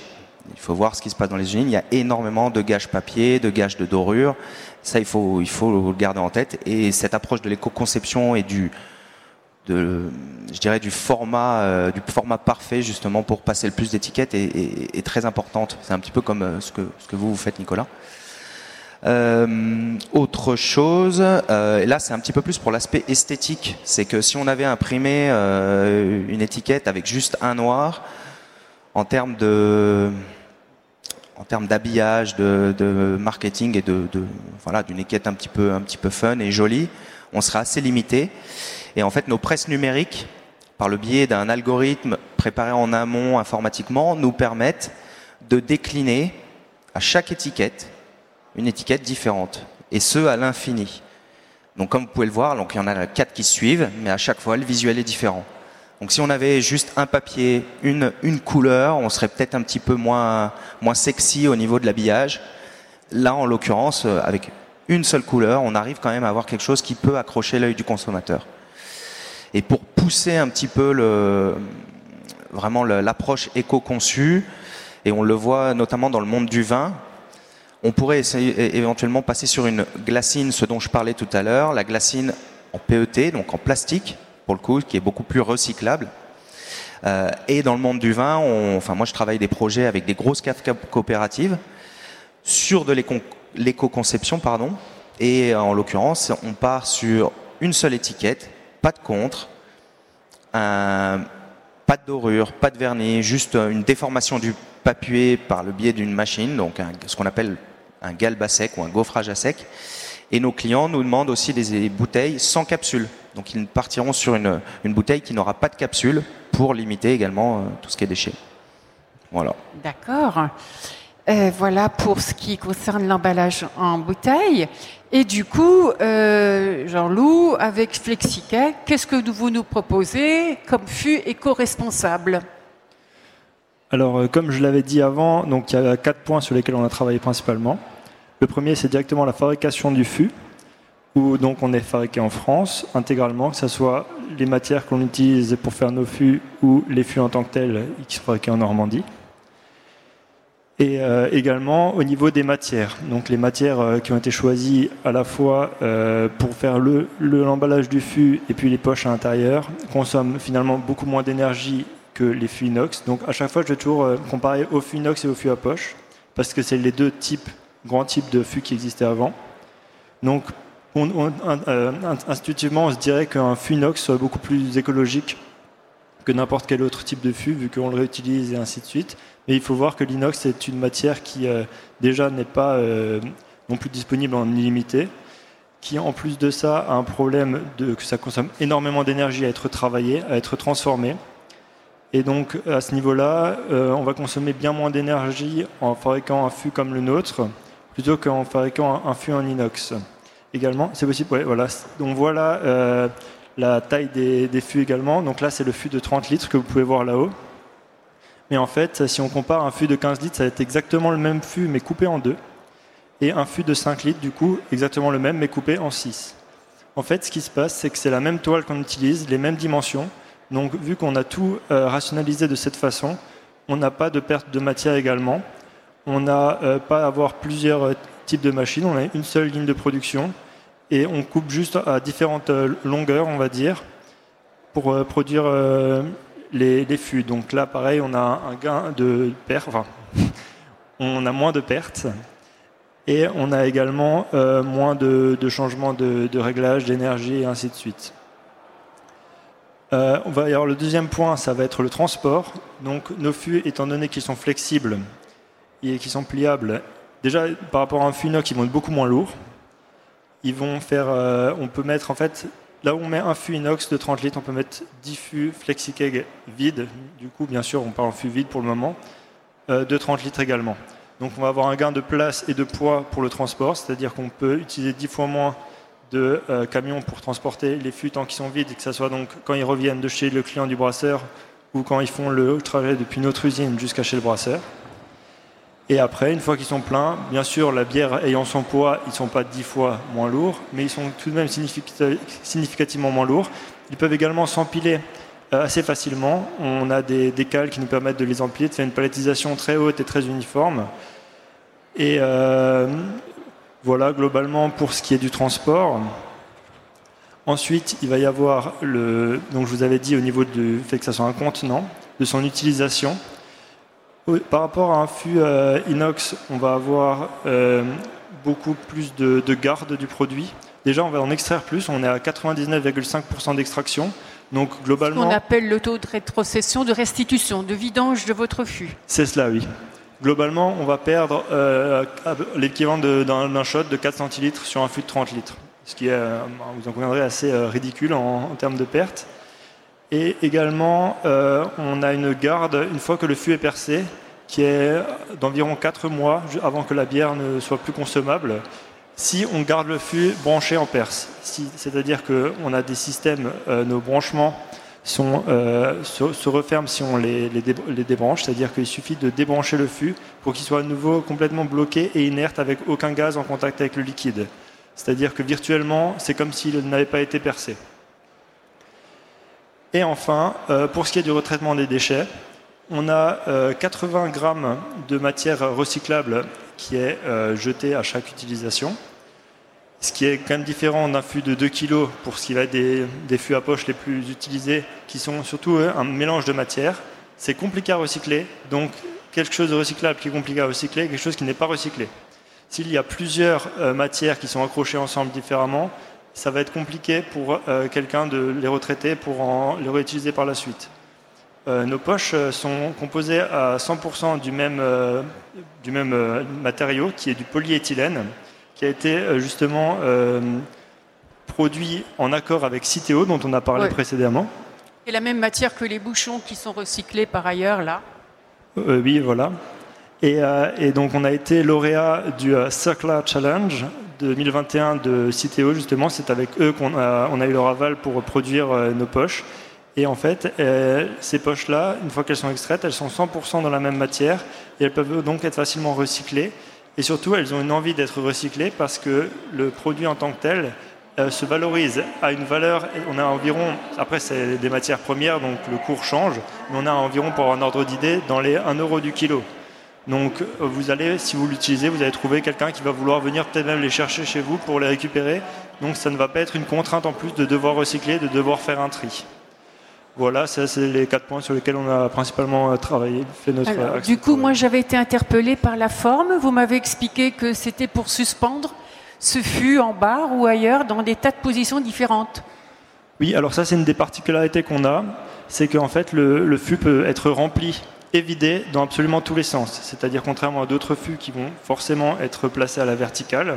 Il faut voir ce qui se passe dans les usines. Il y a énormément de gages papier, de gages de dorure. Ça, il faut, il faut le garder en tête. Et cette approche de l'éco-conception et du, je dirais, du format, euh, du format parfait justement pour passer le plus d'étiquettes est, est, très importante. C'est un petit peu comme euh, ce que, vous faites, Nicolas. Euh, autre chose, euh, là c'est un petit peu plus pour l'aspect esthétique, c'est que si on avait imprimé euh, une étiquette avec juste un noir, en termes d'habillage, de, marketing et de, voilà d'une étiquette un petit peu fun et jolie, on serait assez limité. Et en fait, nos presses numériques, par le biais d'un algorithme préparé en amont informatiquement, nous permettent de décliner à chaque étiquette une étiquette différente, et ce à l'infini. Donc comme vous pouvez le voir, donc il y en a quatre qui suivent, mais à chaque fois le visuel est différent. Donc si on avait juste un papier, une, une couleur, on serait peut-être un petit peu moins, moins sexy au niveau de l'habillage. Là, en l'occurrence, euh, avec une seule couleur, on arrive quand même à avoir quelque chose qui peut accrocher l'œil du consommateur. Et pour pousser un petit peu le, vraiment l'approche éco-conçue, et on le voit notamment dans le monde du vin, on pourrait essayer, éventuellement passer sur une glacine, ce dont je parlais tout à l'heure, la glacine en PET, donc en plastique, pour le coup, qui est beaucoup plus recyclable. Euh, et dans le monde du vin, enfin moi je travaille des projets avec des grosses caves coopératives sur de l'éco-conception, pardon. Et en l'occurrence, on part sur une seule étiquette, pas de contre, pas de dorure, pas de vernis, juste une déformation du papier par le biais d'une machine, donc ce qu'on appelle un galbe à sec ou un gaufrage à sec. Et nos clients nous demandent aussi des bouteilles sans capsule. Donc ils partiront sur une, une bouteille qui n'aura pas de capsule pour limiter également euh, tout ce qui est déchets. Voilà. D'accord. Euh, voilà pour ce qui concerne l'emballage en bouteille. Et du coup, euh, Jean-Loup, avec FlexiCake, qu'est-ce que vous nous proposez comme fût éco-responsable? Alors, comme je l'avais dit avant, donc il y a quatre points sur lesquels on a travaillé principalement. Le premier, c'est directement la fabrication du fût, où donc on est fabriqué en France intégralement, que ce soit les matières qu'on utilise pour faire nos fûts ou les fûts en tant que tels qui sont fabriqués en Normandie. Et euh, également au niveau des matières, donc les matières euh, qui ont été choisies à la fois pour faire le l'emballage du fût et puis les poches à l'intérieur consomment finalement beaucoup moins d'énergie que les fûts inox. Donc à chaque fois, je vais toujours euh, comparer au fût inox et au fût à poche, parce que c'est les deux types, grands types de fûts qui existaient avant. Donc euh, intuitivement, on se dirait qu'un fût inox soit beaucoup plus écologique que n'importe quel autre type de fût, vu qu'on le réutilise et ainsi de suite. Mais il faut voir que l'inox est une matière qui euh, déjà n'est pas non plus disponible en illimité, qui en plus de ça a un problème de, que ça consomme énormément d'énergie à être travaillé, à être transformé. Et donc à ce niveau-là, euh, on va consommer bien moins d'énergie en fabriquant un fût comme le nôtre, plutôt qu'en fabriquant un, fût en inox. Également, c'est possible. voilà. Donc voilà euh, la taille des, des, fûts également. Donc là, c'est le fût de 30 litres que vous pouvez voir là-haut. Mais en fait, si on compare un fût de 15 litres, ça va être exactement le même fût, mais coupé en deux. Et un fût de 5 litres, du coup, exactement le même, mais coupé en 6. En fait, ce qui se passe, c'est que c'est la même toile qu'on utilise, les mêmes dimensions, donc vu qu'on a tout euh, rationalisé de cette façon, on n'a pas de perte de matière également. On n'a euh, pas à avoir plusieurs euh, types de machines, on a une seule ligne de production et on coupe juste à différentes longueurs, on va dire, pour produire les, fûts. Donc là, pareil, on a un gain de perte, on a moins de pertes et on a également moins de, changements de, réglage d'énergie et ainsi de suite. Euh, le deuxième point, ça va être le transport. Donc nos fûts, étant donné qu'ils sont flexibles et qu'ils sont pliables, déjà par rapport à un fût inox, ils vont être beaucoup moins lourds. Ils vont faire, euh, on peut mettre en fait, là où on met un fût inox de 30 litres, on peut mettre 10 fûts FlexiKeg vides. Du coup, bien sûr, on parle en fût vide pour le moment, euh, de 30 litres également. Donc on va avoir un gain de place et de poids pour le transport, c'est-à-dire qu'on peut utiliser 10 fois moins de euh, camions pour transporter les fûts tant qu'ils sont vides, que ce soit donc quand ils reviennent de chez le client du brasseur ou quand ils font le trajet depuis notre usine jusqu'à chez le brasseur. Et après, une fois qu'ils sont pleins, bien sûr, la bière ayant son poids, ils ne sont pas dix fois moins lourds, mais ils sont tout de même significativement moins lourds. Ils peuvent également s'empiler euh, assez facilement. On a des, cales qui nous permettent de les empiler, de faire une palettisation très haute et très uniforme. Et euh, voilà, globalement, pour ce qui est du transport. Ensuite, il va y avoir le. Donc, je vous avais dit au niveau du fait que ça soit un contenant, de son utilisation. Par rapport à un fût euh, inox, on va avoir euh, beaucoup plus de, garde du produit. Déjà, on va en extraire plus. On est à 99,5% d'extraction. Donc, globalement. On appelle le taux de rétrocession, de restitution, de vidange de votre fût. C'est cela, oui. Globalement, on va perdre euh, l'équivalent d'un shot de 4 centilitres sur un fût de 30 litres. Ce qui est, vous en conviendrez, assez ridicule en, en termes de perte. Et également, euh, on a une garde une fois que le fût est percé, qui est d'environ 4 mois avant que la bière ne soit plus consommable, si on garde le fût branché en perce. C'est-à-dire qu'on a des systèmes, euh, nos branchements euh, se, referment si on les, les, débranche, c'est-à-dire qu'il suffit de débrancher le fût pour qu'il soit à nouveau complètement bloqué et inerte avec aucun gaz en contact avec le liquide. C'est-à-dire que virtuellement, c'est comme s'il n'avait pas été percé. Et enfin, euh, pour ce qui est du retraitement des déchets, on a 80 euh, grammes de matière recyclable qui est euh, jetée à chaque utilisation, ce qui est quand même différent d'un fût de 2 kg pour ce qui va des, des fûts à poche les plus utilisés, qui sont surtout un mélange de matière. C'est compliqué à recycler, donc quelque chose de recyclable qui est compliqué à recycler, quelque chose qui n'est pas recyclé. S'il y a plusieurs matières qui sont accrochées ensemble différemment, ça va être compliqué pour euh, quelqu'un de les retraiter pour en, les réutiliser par la suite. Euh, nos poches euh, sont composées à 100% du même, du même matériau, qui est du polyéthylène, qui a été justement produit en accord avec Citeo, dont on a parlé précédemment. Et la même matière que les bouchons qui sont recyclés par ailleurs, là Oui, voilà. Et, et, donc on a été lauréat du Circular Challenge, 2021 de Citeo, justement, c'est avec eux qu'on a, eu leur aval pour produire euh, nos poches. Et en fait, euh, ces poches-là, une fois qu'elles sont extraites, elles sont 100% dans la même matière et elles peuvent donc être facilement recyclées. Et surtout, elles ont une envie d'être recyclées parce que le produit en tant que tel euh, se valorise à une valeur. On a environ, après c'est des matières premières, donc le cours change, mais on a environ, pour un ordre d'idée, dans les 1 euro du kilo. Donc euh, vous allez, si vous l'utilisez, vous allez trouver quelqu'un qui va vouloir venir peut-être même les chercher chez vous pour les récupérer. Donc ça ne va pas être une contrainte en plus de devoir recycler, de devoir faire un tri. Voilà, ça c'est les quatre points sur lesquels on a principalement euh, travaillé, fait notre Du coup, moi j'avais été interpellé par la forme. Vous m'avez expliqué que c'était pour suspendre ce fût en bar ou ailleurs dans des tas de positions différentes. Oui, alors ça c'est une des particularités qu'on a, c'est qu'en fait le, le fût peut être rempli vidé dans absolument tous les sens. C'est-à-dire contrairement à d'autres fûts qui vont forcément être placés à la verticale,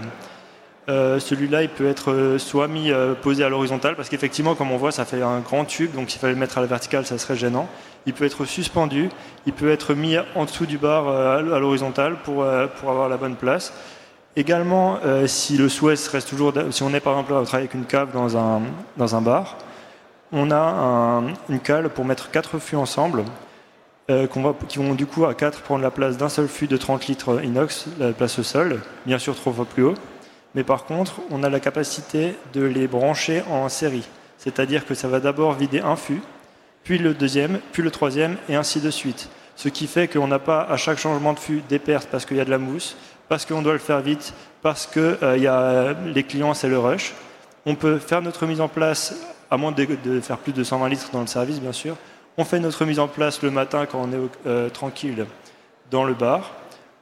euh, celui-là il peut être euh, soit mis euh, posé à l'horizontale parce qu'effectivement comme on voit ça fait un grand tube donc s'il fallait le mettre à la verticale ça serait gênant. Il peut être suspendu, il peut être mis en dessous du bar à l'horizontale pour, pour avoir la bonne place. Également, si le souhait reste toujours, si on est par exemple à travailler avec une cave dans un, dans un bar, on a une cale pour mettre quatre fûts ensemble euh, qui vont du coup à 4 prendre la place d'un seul fût de 30 litres inox, la place au sol, bien sûr trois fois plus haut. Mais par contre, on a la capacité de les brancher en série. C'est-à-dire que ça va d'abord vider un fût, puis le deuxième, puis le troisième, et ainsi de suite. Ce qui fait qu'on n'a pas à chaque changement de fût des pertes parce qu'il y a de la mousse, parce qu'on doit le faire vite, parce que euh, y a, les clients, c'est le rush. On peut faire notre mise en place, à moins de faire plus de 120 litres dans le service, bien sûr, on fait notre mise en place le matin quand on est euh, tranquille dans le bar.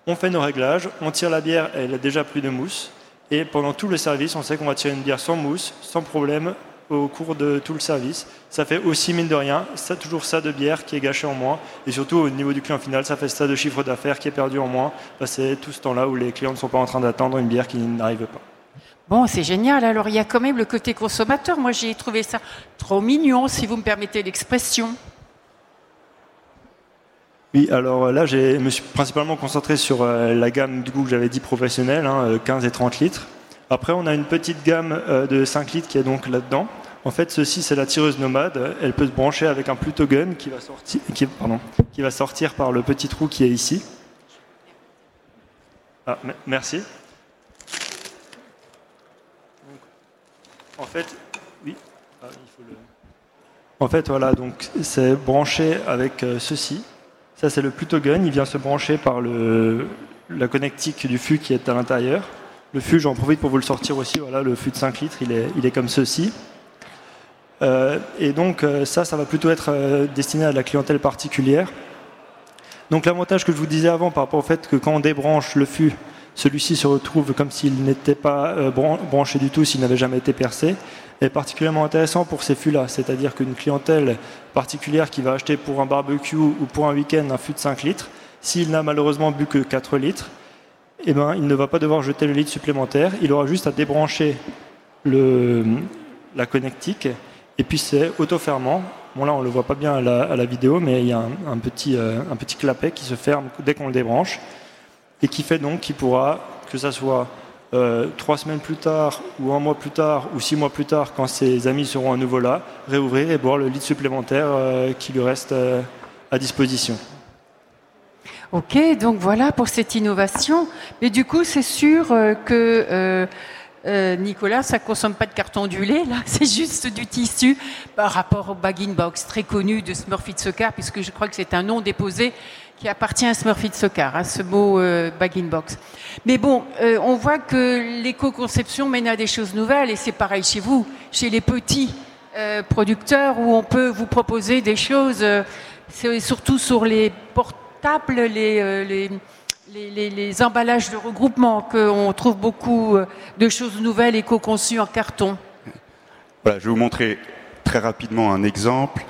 On fait nos réglages, on tire la bière, elle a déjà plus de mousse. Et pendant tout le service, on sait qu'on va tirer une bière sans mousse, sans problème, au cours de tout le service. Ça fait aussi, mine de rien, ça, toujours ça de bière qui est gâché en moins. Et surtout, au niveau du client final, ça fait ça de chiffre d'affaires qui est perdu en moins. C'est tout ce temps-là où les clients ne sont pas en train d'attendre une bière qui n'arrive pas. Bon, c'est génial. Alors, il y a quand même le côté consommateur. Moi, j'ai trouvé ça trop mignon, si vous me permettez l'expression. Oui, alors euh, là, je me suis principalement concentré sur euh, la gamme du coup que j'avais dit professionnelle, 15 hein, et 30 litres. Après, on a une petite gamme euh, de 5 litres qui est donc là-dedans. En fait, ceci, c'est la tireuse nomade. Elle peut se brancher avec un Pluto Gun qui va va sortir par le petit trou qui est ici. Ah, merci. En fait, oui. Ah, en fait, voilà, donc c'est branché avec euh, ceci. Ça, c'est le Pluto Gun. Il vient se brancher par le, la connectique du fût qui est à l'intérieur. Le fût, j'en profite pour vous le sortir aussi. Voilà, le fût de 5 litres, il est, il est comme ceci. Euh, et donc, euh, ça, ça va plutôt être destiné à la clientèle particulière. Donc, l'avantage que je vous disais avant par rapport au fait que quand on débranche le fût, celui-ci se retrouve comme s'il n'était pas branché du tout, s'il n'avait jamais été percé est particulièrement intéressant pour ces fûts-là. C'est-à-dire qu'une clientèle particulière qui va acheter pour un barbecue ou pour un week-end un fût de 5 litres, s'il n'a malheureusement bu que 4 litres, eh ben, il ne va pas devoir jeter le litre supplémentaire. Il aura juste à débrancher le, la connectique et puis c'est auto-fermant. Bon là on ne le voit pas bien à la, vidéo, mais il y a euh, un petit clapet qui se ferme dès qu'on le débranche et qui fait donc qu'il pourra, que ça soit euh, trois semaines plus tard, ou un mois plus tard, ou six mois plus tard, quand ses amis seront à nouveau là, réouvrir et boire le litre supplémentaire euh, qui lui reste euh, à disposition. Ok, donc voilà pour cette innovation. Mais du coup, c'est sûr que Nicolas, ça consomme pas de carton du lait, là, c'est juste du tissu par rapport au bag box très connu de Smurfit Soccer, puisque je crois que c'est un nom déposé qui appartient à Smurfit Soccer, à ce beau euh, bag in box. Mais bon, euh, on voit que l'éco-conception mène à des choses nouvelles et c'est pareil chez vous, chez les petits euh, producteurs où on peut vous proposer des choses, surtout sur les portables, les, les, les, les emballages de regroupement qu'on trouve beaucoup de choses nouvelles éco-conçues en carton. Voilà, je vais vous montrer très rapidement un exemple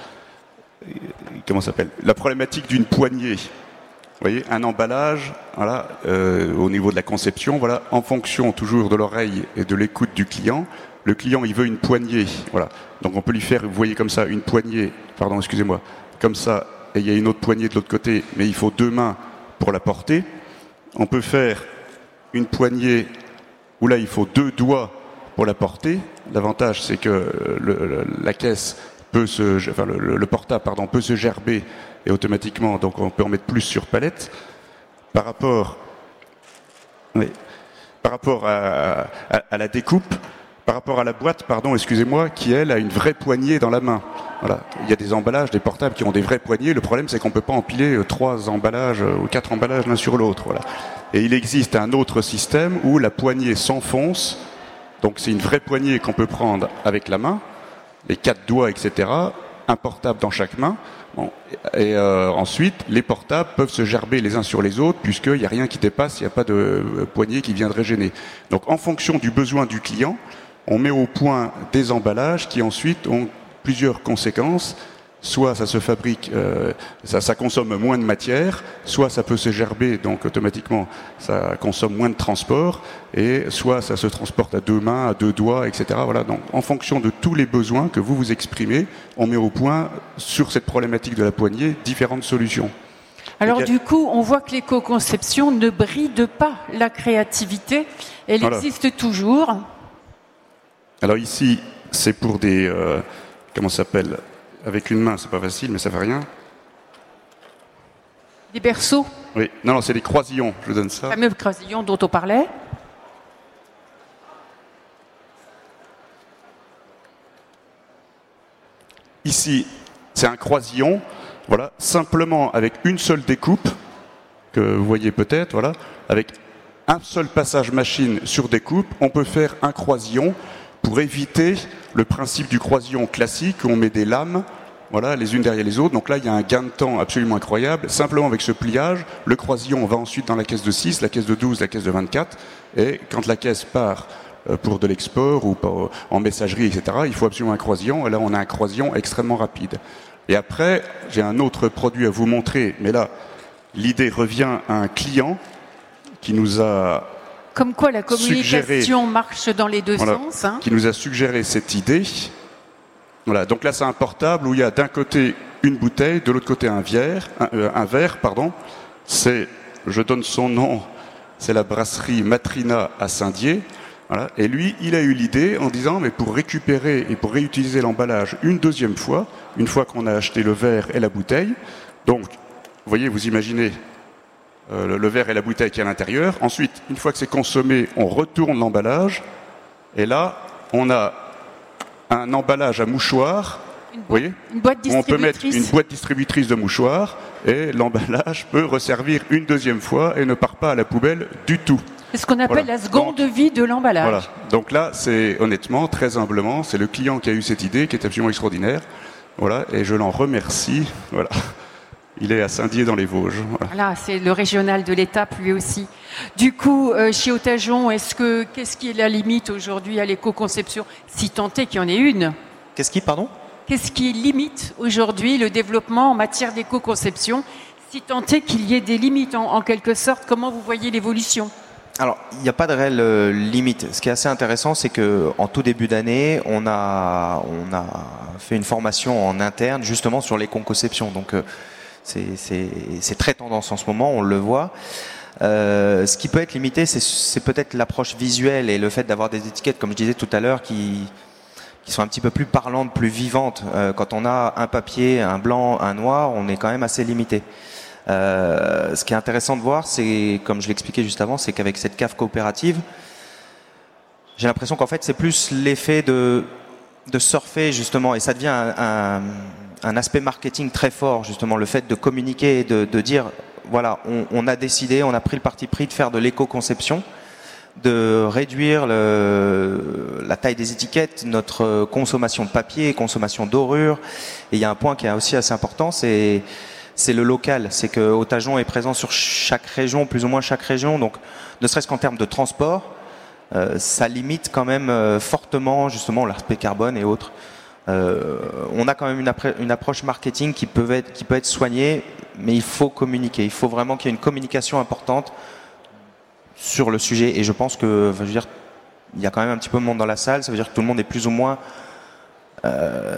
comment s'appelle? La problématique d'une poignée. Vous voyez, un emballage, voilà, euh, au niveau de la conception, voilà, en fonction toujours de l'oreille et de l'écoute du client. Le client, il veut une poignée, voilà. Donc on peut lui faire, vous voyez comme ça, une poignée, pardon, excusez-moi, comme ça, et il y a une autre poignée de l'autre côté, mais il faut deux mains pour la porter. On peut faire une poignée où là, il faut deux doigts pour la porter. L'avantage, c'est que la caisse le, portable pardon, peut se gerber et automatiquement, donc on peut en mettre plus sur palette. Par rapport, par rapport à, la découpe, par rapport à la boîte, pardon, excusez-moi, qui elle a une vraie poignée dans la main. Voilà. Il y a des emballages, des portables qui ont des vraies poignées. Le problème, c'est qu'on peut pas empiler euh, trois emballages euh, ou quatre emballages l'un sur l'autre. Voilà. Et il existe un autre système où la poignée s'enfonce. Donc c'est une vraie poignée qu'on peut prendre avec la main les quatre doigts, etc., un portable dans chaque main. et euh, ensuite, les portables peuvent se gerber les uns sur les autres, puisqu'il n'y a rien qui dépasse, il n'y a pas de euh, poignée qui viendrait gêner. Donc, en fonction du besoin du client, on met au point des emballages qui ensuite ont plusieurs conséquences soit ça se fabrique, euh, ça, consomme moins de matière, soit ça peut se gerber, donc automatiquement ça consomme moins de transport, et soit ça se transporte à deux mains, à deux doigts, etc. Voilà. Donc en fonction de tous les besoins que vous vous exprimez, on met au point sur cette problématique de la poignée différentes solutions. Alors du coup, on voit que l'éco-conception ne bride pas la créativité, elle existe toujours. Alors ici, c'est pour des euh, comment s'appelle? Avec une main, c'est pas facile, mais ça fait rien. Des berceaux. Oui, non, non, c'est des croisillons, je vous donne ça. Les fameux croisillons dont on parlait. Ici, c'est un croisillon, voilà, simplement avec une seule découpe, que vous voyez peut-être, voilà, avec un seul passage machine sur découpe, on peut faire un croisillon pour éviter le principe du croisillon classique où on met des lames voilà, les unes derrière les autres. Donc là, il y a un gain de temps absolument incroyable. Simplement avec ce pliage, le croisillon va ensuite dans la caisse de 6, la caisse de 12, la caisse de 24. Et quand la caisse part euh, pour de l'export ou en messagerie, etc., il faut absolument un croisillon. Et là, on a un croisillon extrêmement rapide. Et après, j'ai un autre produit à vous montrer. Mais là, l'idée revient à un client qui nous a comme quoi la communication marche dans les deux sens. Hein. Qui nous a suggéré cette idée. Voilà, donc là c'est un portable où il y a d'un côté une bouteille, de l'autre côté un verre, un, euh, verre, pardon. C'est, je donne son nom, c'est la brasserie Matrina à Saint-Dié. Voilà. Et lui, il a eu l'idée en disant, mais pour récupérer et pour réutiliser l'emballage une deuxième fois, une fois qu'on a acheté le verre et la bouteille, donc, vous voyez, vous imaginez euh, le, verre et la bouteille qui est à l'intérieur. Ensuite, une fois que c'est consommé, on retourne l'emballage. Et là, on a un emballage à mouchoirs. Vous voyez Une boîte On peut mettre une boîte distributrice de mouchoirs et l'emballage peut resservir une deuxième fois et ne part pas à la poubelle du tout. C'est ce qu'on appelle Voilà. la seconde vie de l'emballage. Voilà. Donc là, c'est honnêtement, très humblement, c'est le client qui a eu cette idée qui est absolument extraordinaire. Voilà, et je l'en remercie. Voilà. Il est à Saint-Dié dans les Vosges. Voilà. Voilà, c'est le régional de l'étape lui aussi. Du coup, euh, chez Otajon, est-ce que qu'est-ce qui est la limite aujourd'hui à l'éco-conception, si tant est qu'il y en ait une? Qu'est-ce qui, pardon? Qu'est-ce qui limite aujourd'hui le développement en matière d'éco-conception, si tant est qu'il y ait des limites en, en quelque sorte? Comment vous voyez l'évolution? Alors, il n'y a pas de réelle euh, limite. Ce qui est assez intéressant, c'est que en tout début d'année, on a, on a fait une formation en interne justement sur les conceptions. Donc, euh, c'est- très tendance en ce moment, on le voit. Euh, ce qui peut être limité, c'est- peut-être l'approche visuelle et le fait d'avoir des étiquettes, comme je disais tout à l'heure, qui, sont un petit peu plus parlantes, plus vivantes. Euh, quand on a un papier, un blanc, un noir, on est quand même assez limité. Euh, ce qui est intéressant de voir, c'est, comme je l'expliquais juste avant, c'est qu'avec cette cave coopérative, j'ai l'impression qu'en fait, c'est plus l'effet de, surfer, justement, et ça devient un- un aspect marketing très fort, justement, le fait de communiquer et de, dire, voilà, on, a décidé, on a pris le parti pris de faire de l'éco-conception, de réduire la taille des étiquettes, notre consommation de papier, consommation d'orure. Et il y a un point qui est aussi assez important, c'est c'est le local. C'est que Otajon est présent sur chaque région, plus ou moins chaque région. Donc, ne serait-ce qu'en termes de transport, euh, ça limite quand même euh, fortement justement l'aspect carbone et autres. Euh, on a quand même une, approche marketing qui peut être qui peut être soignée, mais il faut communiquer. Il faut vraiment qu'il y ait une communication importante sur le sujet. Et je pense que, enfin, je veux dire, il y a quand même un petit peu de monde dans la salle. Ça veut dire que tout le monde est plus ou moins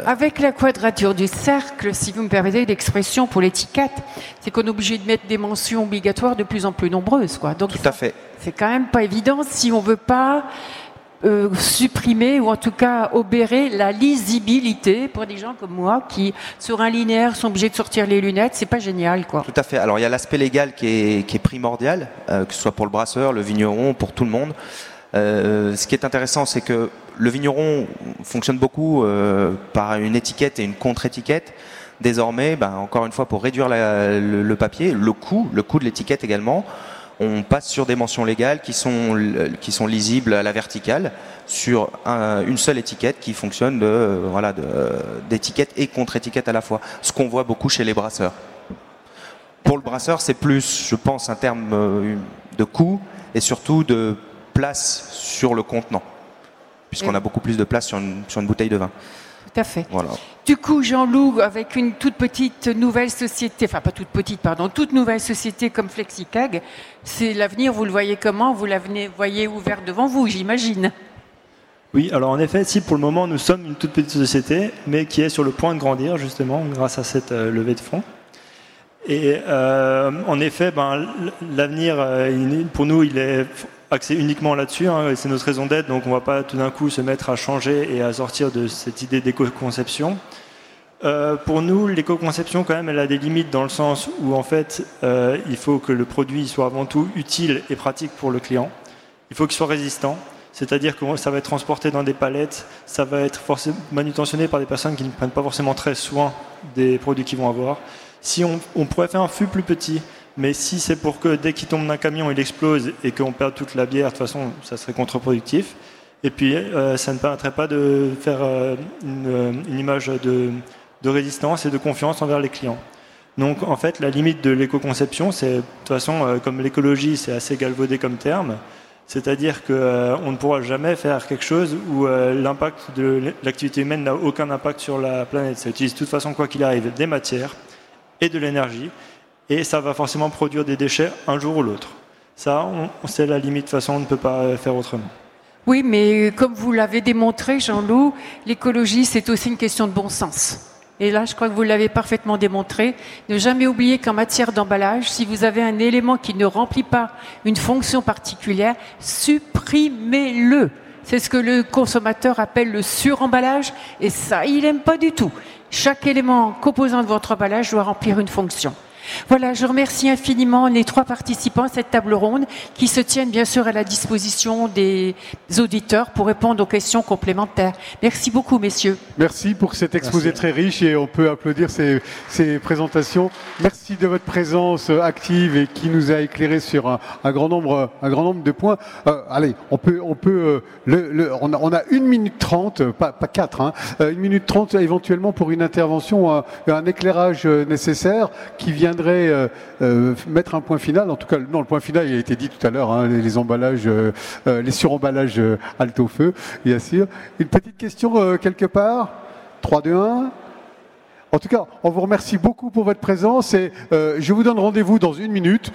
Avec la quadrature du cercle, si vous me permettez l'expression pour l'étiquette, c'est qu'on est obligé de mettre des mentions obligatoires de plus en plus nombreuses. Quoi. Donc tout à fait. c'est quand même pas évident si on veut pas euh, supprimer ou en tout cas obérer la lisibilité pour des gens comme moi qui sur un linéaire sont obligés de sortir les lunettes, c'est pas génial quoi. Tout à fait. Alors il y a l'aspect légal qui est, qui est primordial, euh, que ce soit pour le brasseur, le vigneron, pour tout le monde. Euh, ce qui est intéressant, c'est que le vigneron fonctionne beaucoup par une étiquette et une contre-étiquette. Désormais, ben, encore une fois, pour réduire le, le papier, le coût, le coût de l'étiquette également, on passe sur des mentions légales qui sont, sont lisibles à la verticale sur un- une seule étiquette qui fonctionne de, euh, voilà, de- d'étiquette et contre-étiquette à la fois. Ce qu'on voit beaucoup chez les brasseurs. Pour le brasseur, c'est plus, je pense, un terme euh, de coût et surtout de place sur le contenant, puisqu'on Et- a beaucoup plus de place sur une, sur une bouteille de vin. Tout à fait. Voilà. Du coup, Jean-Loup, avec une toute petite nouvelle société, enfin pas toute petite, pardon, toute nouvelle société comme FlexiCag, c'est l'avenir, vous le voyez comment? Vous l'avenir voyez ouvert devant vous, j'imagine. Oui, alors en effet, si pour le moment nous sommes une toute petite société, mais qui est sur le point de grandir justement grâce à cette euh, levée de fonds. Et euh, en effet, ben, l'avenir euh, pour nous, il est axé uniquement là-dessus. hein, c'est notre raison d'être, donc on ne va pas tout d'un coup se mettre à changer et à sortir de cette idée d'éco-conception. Euh, pour nous, l'éco-conception, quand même, elle a des limites dans le sens où, en fait, euh, il faut que le produit soit avant tout utile et pratique pour le client. Il faut qu'il soit résistant, c'est-à-dire que ça va être transporté dans des palettes, ça va être manutentionné par des personnes qui ne prennent pas forcément très soin des produits qu'ils vont avoir. Si on, on pourrait faire un fût plus petit, mais si c'est pour que dès qu'il tombe d'un camion, il explose et qu'on perde toute la bière, de toute façon, ça serait contre-productif. Et puis, euh, ça ne permettrait pas de faire euh, une, euh, une image de, résistance et de confiance envers les clients. Donc, en fait, la limite de l'éco-conception, c'est, de toute façon, comme l'écologie, c'est assez galvaudé comme terme, c'est-à-dire qu'on ne pourra jamais faire quelque chose où l'impact de l'activité humaine n'a aucun impact sur la planète. Ça utilise de toute façon, quoi qu'il arrive, des matières et de l'énergie, et ça va forcément produire des déchets un jour ou l'autre. Ça, sait la limite, de toute façon, on ne peut pas euh, faire autrement. Oui, mais comme vous l'avez démontré, Jean-Loup, l'écologie, c'est aussi une question de bon sens. Et là, je crois que vous l'avez parfaitement démontré. Ne jamais oublier qu'en matière d'emballage, si vous avez un élément qui ne remplit pas une fonction particulière, supprimez-le. C'est ce que le consommateur appelle le suremballage, et ça, il n'aime pas du tout. Chaque élément composant de votre emballage doit remplir une fonction. Voilà, je remercie infiniment les trois participants à cette table ronde qui se tiennent bien sûr à la disposition des auditeurs pour répondre aux questions complémentaires. Merci beaucoup, messieurs. Merci pour cet exposé très riche et on peut applaudir ces, ces, présentations. Merci de votre présence active et qui nous a éclairé sur un, un grand nombre, un grand nombre de points. Euh, allez, on peut, on peut, euh, le, le, on, a, on, a, une minute trente, pas, pas quatre, hein, euh, une minute trente éventuellement pour une intervention, un, un éclairage nécessaire qui viendrait euh, euh, mettre un point final. En tout cas, non, le point final, il a été dit tout à l'heure, hein, les, emballages, euh, les suremballages halte au feu, bien sûr. Une petite question quelque part? 3, 2, 1 en tout cas, on vous remercie beaucoup pour votre présence et euh, je vous donne rendez-vous dans une minute.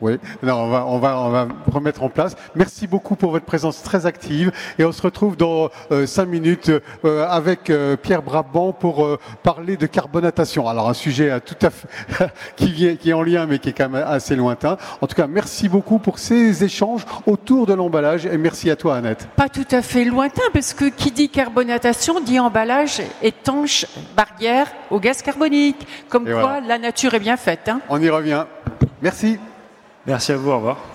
Oui, non, on, va, on, va, on va remettre en place. Merci beaucoup pour votre présence très active et on se retrouve dans euh, cinq minutes euh, avec euh, Pierre Brabant pour euh, parler de carbonatation. Alors un sujet tout à fait qui, vient, qui est en lien mais qui est quand même assez lointain. En tout cas, merci beaucoup pour ces échanges autour de l'emballage et merci à toi Annette. Pas tout à fait lointain parce que qui dit carbonatation dit emballage étanche, barrière au gaz carbonique. Comme Et quoi, voilà. la nature est bien faite. Hein On y revient. Merci. Merci à vous. Au revoir.